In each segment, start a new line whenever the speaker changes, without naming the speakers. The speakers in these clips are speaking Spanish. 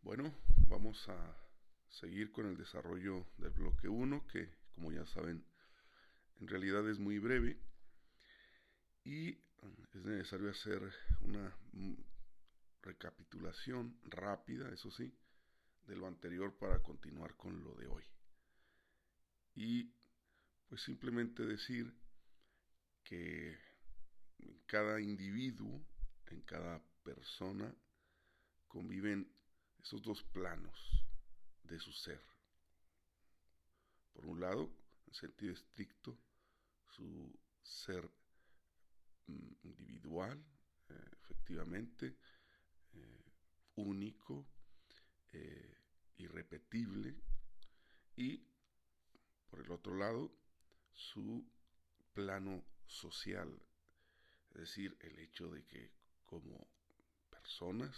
Bueno, vamos a seguir con el desarrollo del bloque 1, que como ya saben, en realidad es muy breve y es necesario hacer una recapitulación rápida, eso sí, de lo anterior para continuar con lo de hoy. Y pues simplemente decir que cada individuo, en cada persona, conviven esos dos planos de su ser. Por un lado, en sentido estricto, su ser mm, individual, eh, efectivamente, eh, único, eh, irrepetible, y por el otro lado, su plano social, es decir, el hecho de que como personas,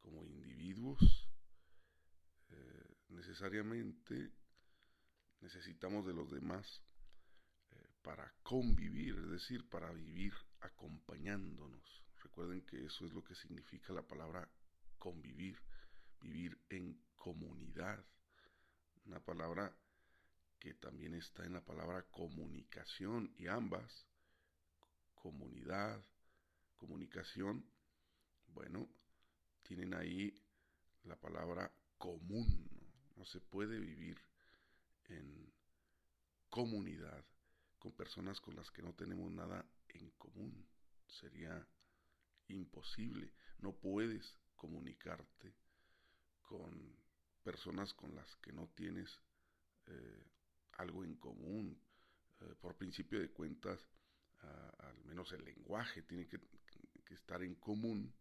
como individuos, eh, necesariamente necesitamos de los demás eh, para convivir, es decir, para vivir acompañándonos. Recuerden que eso es lo que significa la palabra convivir, vivir en comunidad, una palabra que también está en la palabra comunicación y ambas, comunidad, comunicación, bueno, tienen ahí la palabra común. ¿no? se puede vivir en comunidad con personas con las que no tenemos nada en común. Sería imposible. No puedes comunicarte con personas con las que no tienes eh, algo en común. Eh, por principio de cuentas, al menos el lenguaje tiene que, estar en común.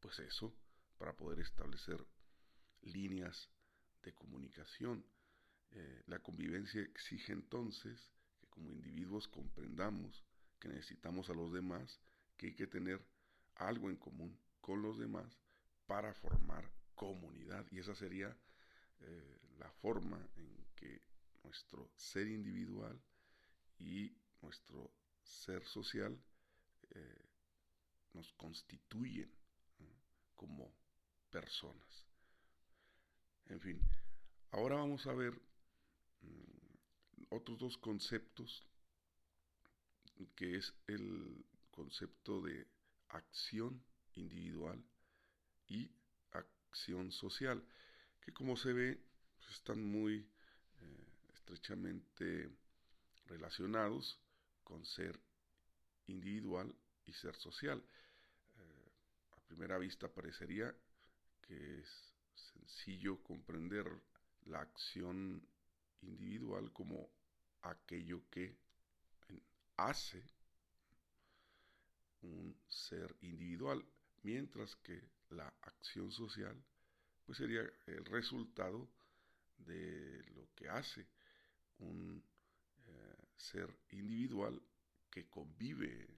Pues eso, para poder establecer líneas de comunicación. Eh, la convivencia exige entonces que como individuos comprendamos que necesitamos a los demás, que hay que tener algo en común con los demás para formar comunidad. Y esa sería eh, la forma en que nuestro ser individual y nuestro ser social eh, nos constituyen como personas. En fin, ahora vamos a ver mm, otros dos conceptos, que es el concepto de acción individual y acción social que como se ve pues, están muy eh, estrechamente relacionados con ser individual y ser social. Eh, a primera vista parecería que es sencillo comprender la acción individual como aquello que hace un ser individual, mientras que la acción social pues sería el resultado de lo que hace un eh, ser individual que convive,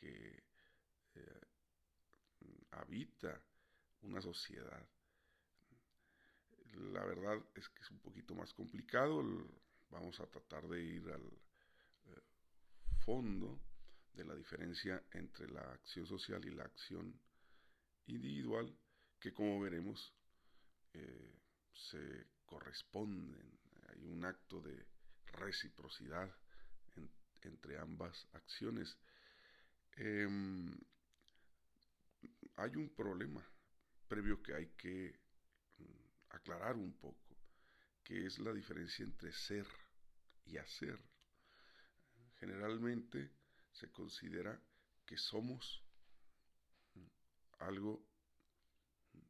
que eh, habita una sociedad. La verdad es que es un poquito más complicado, vamos a tratar de ir al eh, fondo de la diferencia entre la acción social y la acción individual que como veremos eh, se corresponden, hay un acto de reciprocidad entre ambas acciones. Em, hay un problema previo que hay que mm, aclarar un poco, que es la diferencia entre ser y hacer. Generalmente se considera que somos mm, algo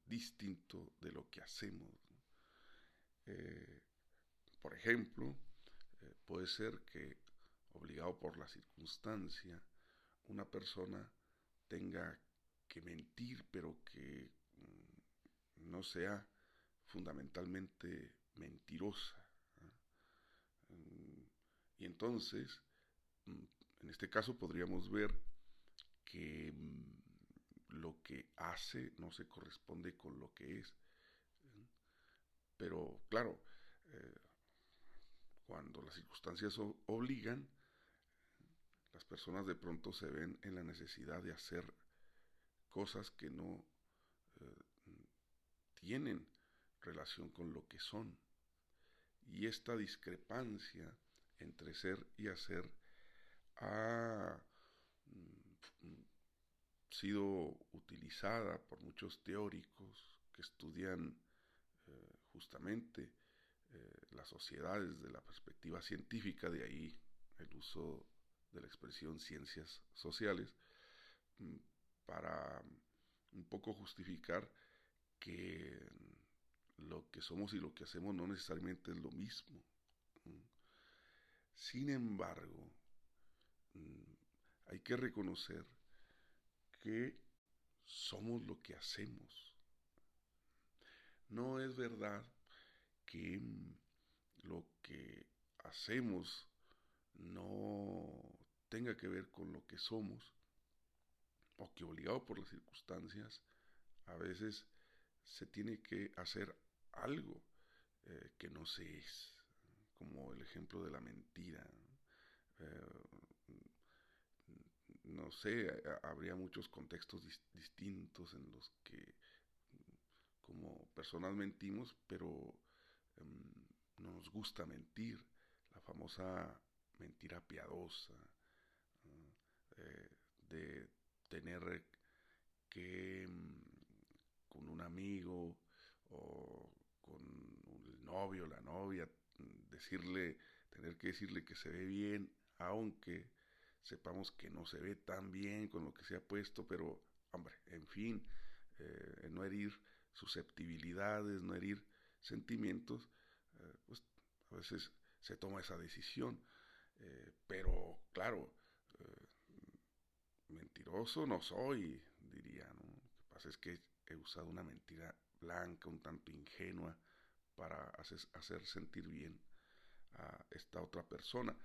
distinto de lo que hacemos. Eh, por ejemplo, eh, puede ser que, obligado por la circunstancia, una persona tenga que mentir, pero que mm, no sea fundamentalmente mentirosa. Mm, y entonces, mm, en este caso podríamos ver que lo que hace no se corresponde con lo que es. Pero claro, eh, cuando las circunstancias obligan, las personas de pronto se ven en la necesidad de hacer cosas que no eh, tienen relación con lo que son. Y esta discrepancia entre ser y hacer ha mm, sido utilizada por muchos teóricos que estudian eh, justamente eh, las sociedades desde la perspectiva científica, de ahí el uso de la expresión ciencias sociales, mm, para un poco justificar que lo que somos y lo que hacemos no necesariamente es lo mismo. Sin embargo, mm, hay que reconocer que somos lo que hacemos. No es verdad que mm, lo que hacemos no tenga que ver con lo que somos, o que obligado por las circunstancias, a veces se tiene que hacer algo eh, que no se es, como el ejemplo de la mentira. Eh, no sé, habría muchos contextos distintos en los que como personas mentimos, pero em, no nos gusta mentir, la famosa mentira piadosa, eh, de tener que mm, con un amigo o con el novio, la novia, decirle, tener que decirle que se ve bien, aunque sepamos que no se ve tan bien con lo que se ha puesto, pero hombre, en fin, eh, no herir susceptibilidades, no herir sentimientos, eh, pues a veces se toma esa decisión. Pero claro, mentiroso no soy, diría, ¿no? Lo que pasa es que he usado una mentira blanca, un tanto ingenua, para hacer, sentir bien a esta otra persona.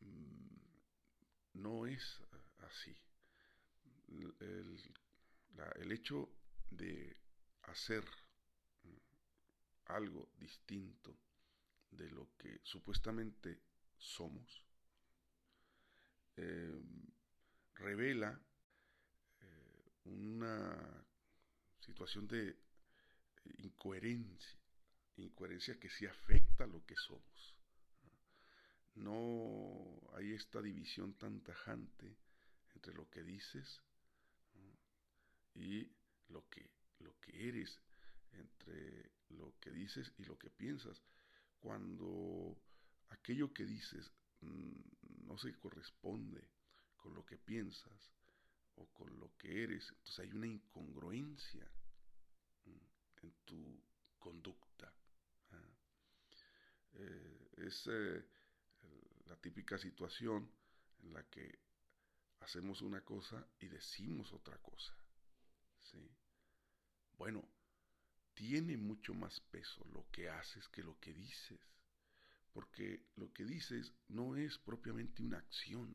Mm, no es así. El, el hecho de hacer mm, algo distinto de lo que supuestamente somos, eh, revela eh, una situación de incoherencia, incoherencia que sí afecta a lo que somos. No hay esta división tan tajante entre lo que dices y lo que, lo que eres, entre lo que dices y lo que piensas. Cuando aquello que dices mm, no se corresponde con lo que piensas o con lo que eres. Entonces hay una incongruencia en tu conducta. ¿ah? Eh, es eh, la típica situación en la que hacemos una cosa y decimos otra cosa. ¿sí? Bueno, tiene mucho más peso lo que haces que lo que dices, porque lo que dices no es propiamente una acción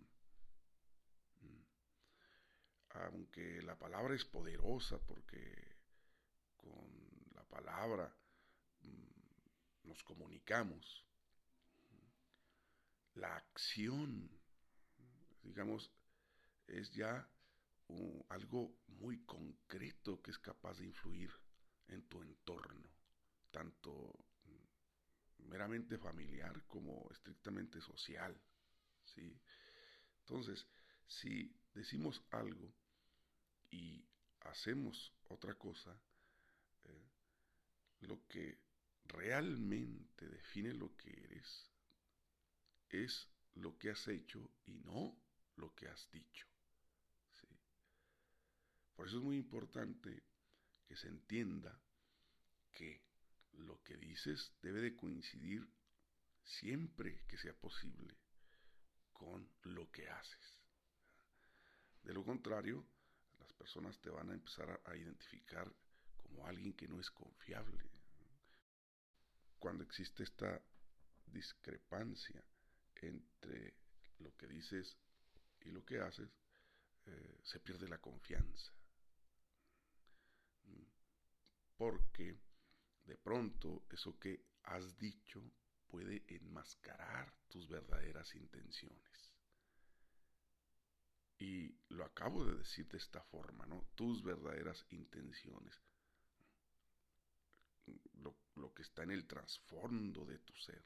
aunque la palabra es poderosa porque con la palabra mm, nos comunicamos, la acción, digamos, es ya algo muy concreto que es capaz de influir en tu entorno, tanto mm, meramente familiar como estrictamente social, ¿sí? Entonces, si decimos algo y hacemos otra cosa, eh, lo que realmente define lo que eres es lo que has hecho y no lo que has dicho. Por eso es muy importante que se entienda que lo que dices debe de coincidir siempre que sea posible con lo que haces. De lo contrario, las personas te van a empezar a, identificar como alguien que no es confiable. Cuando existe esta discrepancia entre lo que dices y lo que haces, eh, se pierde la confianza. Porque de pronto eso que has dicho puede enmascarar tus verdaderas intenciones. Acabo de decir de esta forma, ¿no? Tus verdaderas intenciones. Lo, lo que está en el trasfondo de tu ser.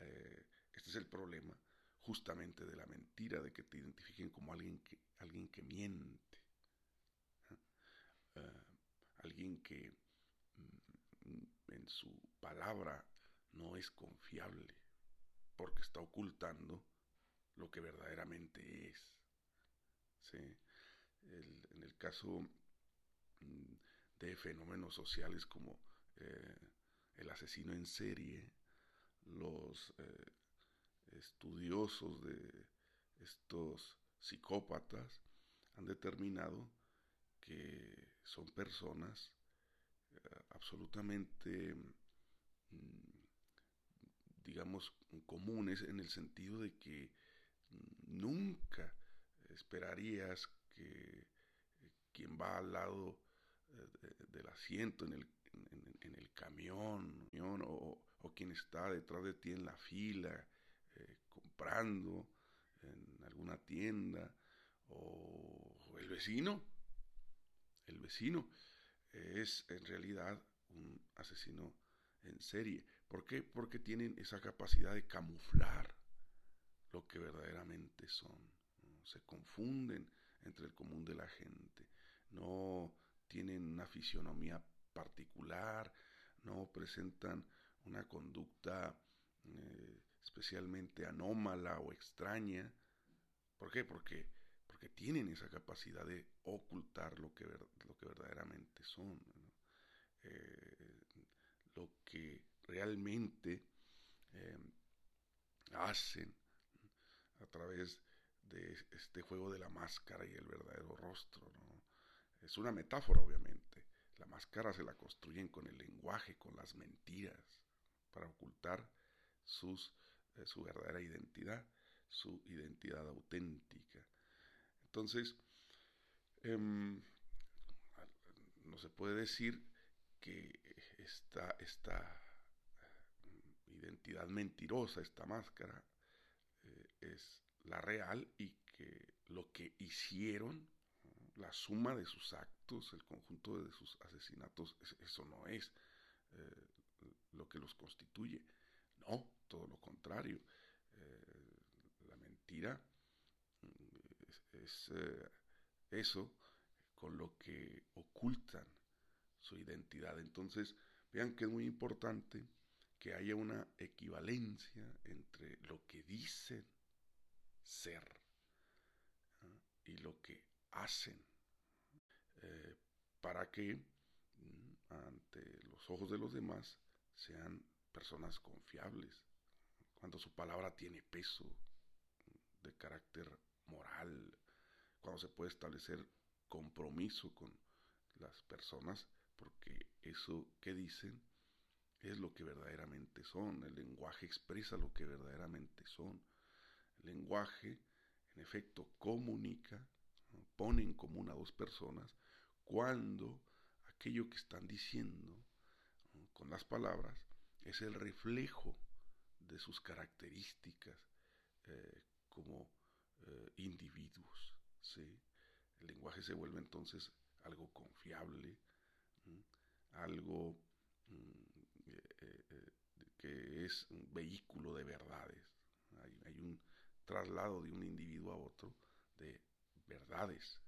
Eh, este es el problema justamente de la mentira, de que te identifiquen como alguien que, alguien que miente, uh, alguien que mm, en su palabra no es confiable, porque está ocultando lo que verdaderamente es. en el caso mm, de fenómenos sociales como eh, el asesino en serie, los eh, estudiosos de estos psicópatas han determinado que son personas eh, absolutamente, mm, digamos, comunes en el sentido de que nunca esperarías que eh, quien va al lado eh, del asiento en el, en, el camión o, quien está detrás de ti en la fila comprando en alguna tienda o el vecino. El vecino es en realidad un asesino en serie. ¿Por qué? Porque tienen esa capacidad de camuflar lo que verdaderamente son. Se confunden entre el común de la gente. No tienen una fisionomía particular, no presentan una conducta eh, especialmente anómala o extraña. ¿Por qué? Porque, porque tienen esa capacidad de ocultar lo que, lo que verdaderamente son. Eh, lo que realmente eh, hacen a través de este juego de la máscara y el verdadero rostro. Es una metáfora, obviamente. La máscara se la construyen con el lenguaje, con las mentiras, para ocultar sus su verdadera identidad, su identidad auténtica. Entonces, em, no se puede decir que esta, esta identidad mentirosa, esta máscara, eh, es la real y que lo que hicieron, la suma de sus actos, el conjunto de sus asesinatos, eso no es eh, lo que los constituye. No, todo lo contrario. Eh, la mentira es, eh, eso con lo que ocultan su identidad. Entonces, vean que es muy importante que haya una equivalencia entre lo que dicen ser y lo que hacen eh, para que mm, ante los ojos de los demás sean personas confiables, cuando su palabra tiene peso de carácter moral, cuando se puede establecer compromiso con las personas, porque eso que dicen es lo que verdaderamente son, el lenguaje expresa lo que verdaderamente son. Lenguaje, en efecto, comunica, pone en común a dos personas cuando aquello que están diciendo con las palabras es el reflejo de sus características eh, como eh, individuos. El lenguaje se vuelve entonces algo confiable, algo mm, eh, que es un vehículo de verdades. Hay, un traslado de un individuo a otro de verdades.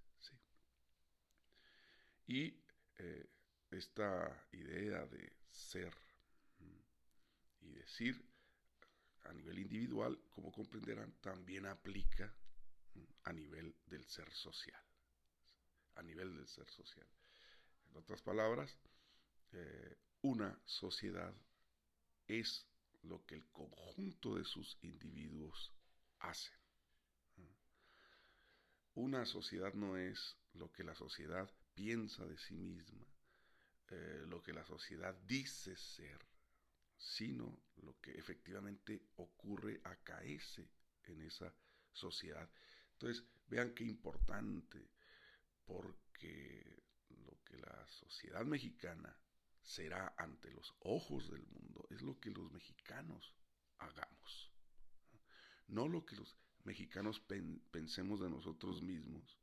Y esta idea de ser y decir a nivel individual, como comprenderán, también aplica a nivel del ser social. A nivel del ser social. En otras palabras, eh, una sociedad es lo que el conjunto de sus individuos hacen. Una sociedad no es lo que la sociedad piensa de sí misma, eh, lo que la sociedad dice ser, sino lo que efectivamente ocurre acaece en esa sociedad. Entonces, vean qué importante, porque lo que la sociedad mexicana será ante los ojos del mundo es lo que los mexicanos hagamos, no lo que los mexicanos pensemos de nosotros mismos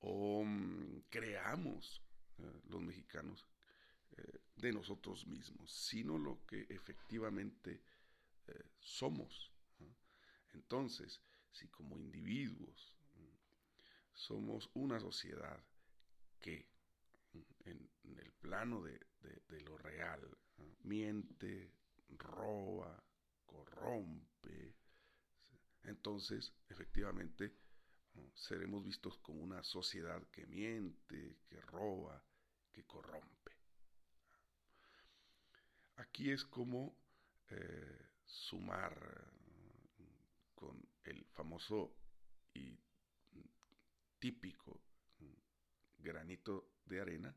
o mm, creamos eh, los mexicanos eh, de nosotros mismos, sino lo que efectivamente eh, somos. Entonces, si como individuos mm, somos una sociedad que mm, en, el plano de, lo real miente, roba, corrompe, entonces efectivamente seremos vistos como una sociedad que miente, que roba, que corrompe. Aquí es como eh, sumar con el famoso y típico granito de arena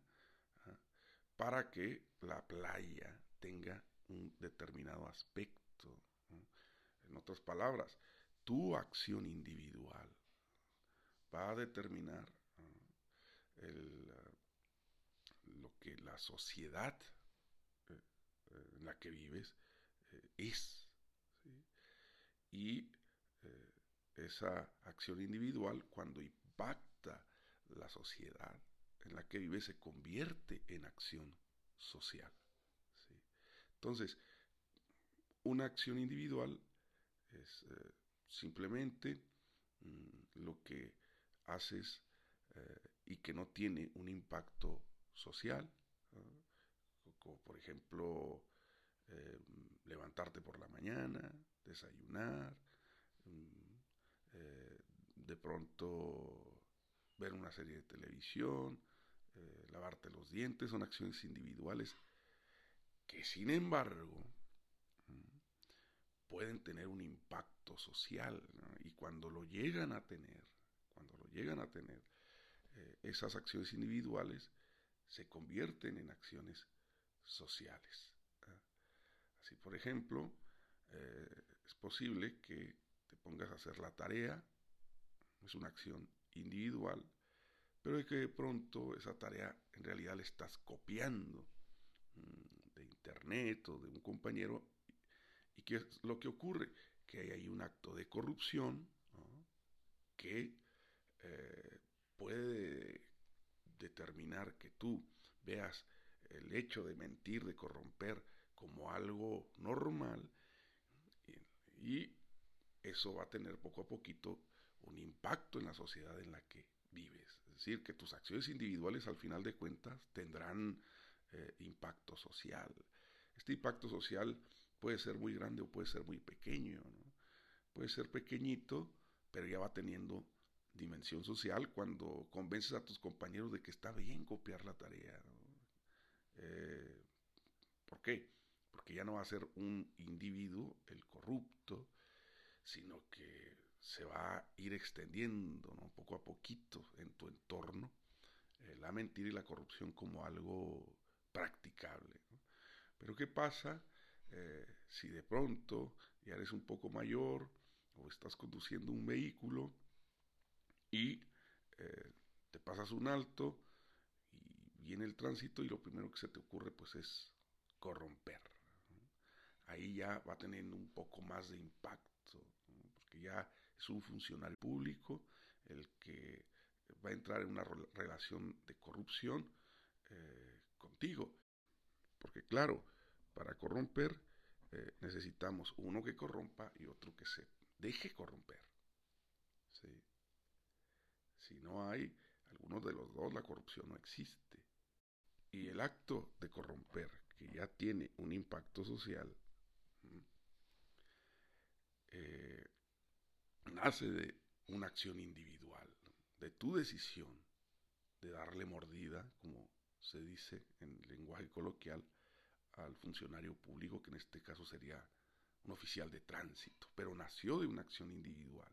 para que la playa tenga un determinado aspecto. En otras palabras, tu acción individual va a determinar lo que la sociedad eh, eh, en la que vives eh, es. Y esa acción individual, cuando impacta la sociedad en la que vives, se convierte en acción social. Entonces, una acción individual es simplemente mm, lo que haces eh, y que no tiene un impacto social, como por ejemplo eh, levantarte por la mañana, desayunar, mm, eh, de pronto ver una serie de televisión, lavarte los dientes, son acciones individuales que sin embargo pueden tener un impacto social y cuando lo llegan a tener, cuando lo llegan a tener, eh, esas acciones individuales se convierten en acciones sociales. Así, por ejemplo, eh, es posible que te pongas a hacer la tarea, es una acción individual, pero es que de pronto esa tarea en realidad la estás copiando mm, de internet o de un compañero. ¿Y qué es lo que ocurre? Que hay ahí un acto de corrupción que eh, puede determinar que tú veas el hecho de mentir, de corromper como algo normal y, eso va a tener poco a poquito un impacto en la sociedad en la que vives. Es decir, que tus acciones individuales al final de cuentas tendrán eh, impacto social. Este impacto social puede ser muy grande o puede ser muy pequeño. Puede ser pequeñito, pero ya va teniendo dimensión social cuando convences a tus compañeros de que está bien copiar la tarea. Eh, ¿Por qué? Porque ya no va a ser un individuo el corrupto, sino que se va a ir extendiendo poco a poquito en tu entorno eh, la mentira y la corrupción como algo practicable. Pero ¿qué pasa eh, si de pronto ya eres un poco mayor o estás conduciendo un vehículo y eh, te pasas un alto y viene el tránsito y lo primero que se te ocurre pues es corromper. Ahí ya va teniendo un poco más de impacto, porque ya es un funcionario público el que va a entrar en una relación de corrupción eh, contigo. Porque claro, para corromper eh, necesitamos uno que corrompa y otro que se deje corromper. Si no hay alguno de los dos, la corrupción no existe. Y el acto de corromper, que ya tiene un impacto social, eh, nace de una acción individual, de tu decisión de darle mordida, como se dice en lenguaje coloquial, al funcionario público, que en este caso sería un oficial de tránsito, pero nació de una acción individual.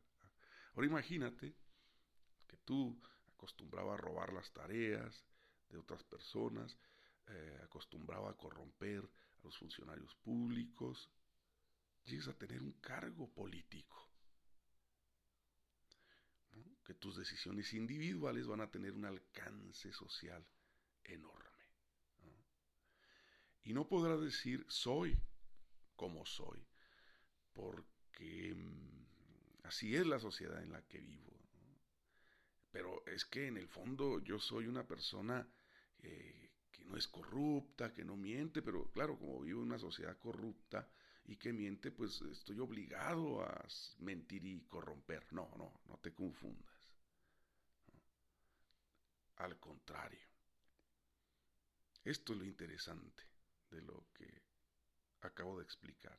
Ahora imagínate que tú acostumbraba a robar las tareas de otras personas, eh, acostumbraba a corromper a los funcionarios públicos, llegues a tener un cargo político. Que tus decisiones individuales van a tener un alcance social enorme. Y no podrás decir soy como soy, porque mm, Así es la sociedad en la que vivo. Pero es que en el fondo yo soy una persona eh, que no es corrupta, que no miente, pero claro, como vivo en una sociedad corrupta y que miente, pues estoy obligado a mentir y corromper. No, no, no te confundas. Al contrario. Esto es lo interesante de lo que acabo de explicar.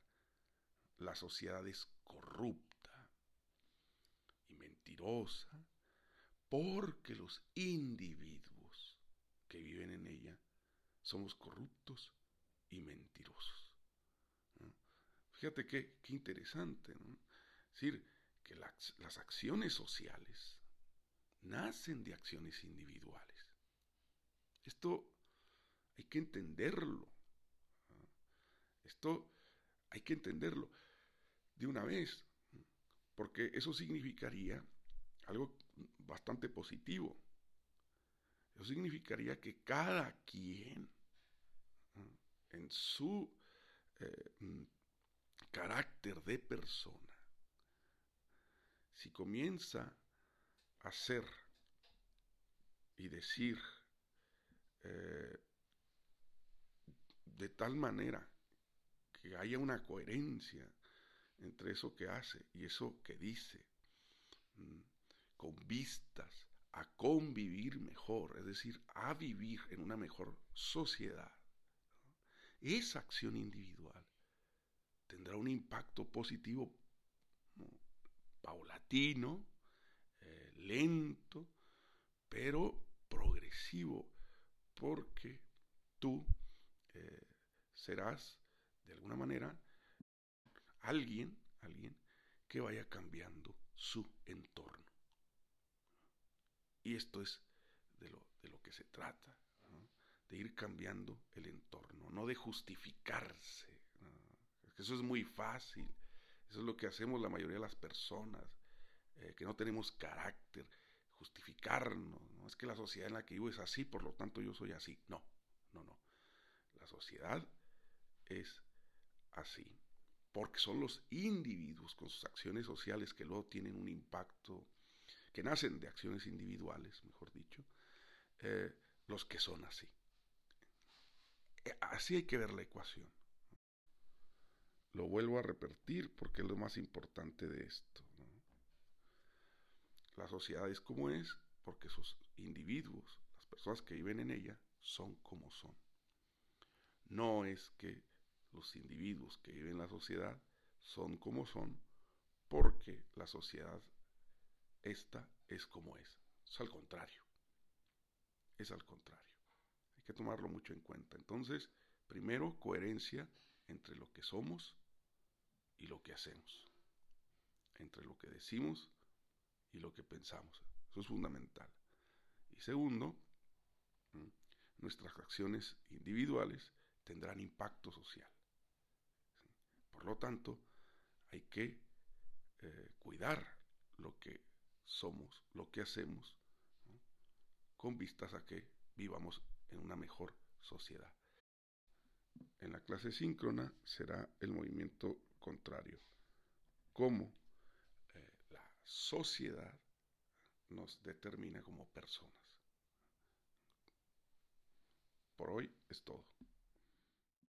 La sociedad es corrupta y mentirosa porque los individuos que viven en ella somos corruptos y mentirosos. Fíjate qué, qué interesante, ¿no? Es decir, que las acciones sociales nacen de acciones individuales. Esto hay que entenderlo. Esto hay que entenderlo de una vez, porque eso significaría algo bastante positivo. Eso significaría que cada quien, en su eh, carácter de persona, si comienza a hacer y decir eh, de tal manera que haya una coherencia entre eso que hace y eso que dice, con vistas a convivir mejor, es decir, a vivir en una mejor sociedad, esa acción individual tendrá un impacto positivo paulatino, eh, lento, pero progresivo, porque tú eh, serás, de alguna manera, alguien, alguien que vaya cambiando su entorno. Y esto es de lo, de lo que se trata, de ir cambiando el entorno, no de justificarse. Eso es muy fácil, eso es lo que hacemos la mayoría de las personas, eh, que no tenemos carácter, justificarnos. ¿no? Es que la sociedad en la que vivo es así, por lo tanto yo soy así. No, no, no. La sociedad es así, porque son los individuos con sus acciones sociales que luego tienen un impacto, que nacen de acciones individuales, mejor dicho, eh, los que son así. Eh, así hay que ver la ecuación. Lo vuelvo a repetir porque es lo más importante de esto. La sociedad es como es porque sus individuos, las personas que viven en ella, son como son. No es que los individuos que viven en la sociedad son como son porque la sociedad esta es como es. Es al contrario. Es al contrario. Hay que tomarlo mucho en cuenta. Entonces, primero, coherencia entre lo que somos y lo que hacemos. Entre lo que decimos y lo que pensamos. Eso es fundamental. Y segundo, nuestras acciones individuales tendrán impacto social. Por lo tanto, hay que eh, cuidar lo que somos, lo que hacemos, con vistas a que vivamos en una mejor sociedad. En la clase síncrona será el movimiento contrario, cómo eh, la sociedad nos determina como personas. Por hoy es todo.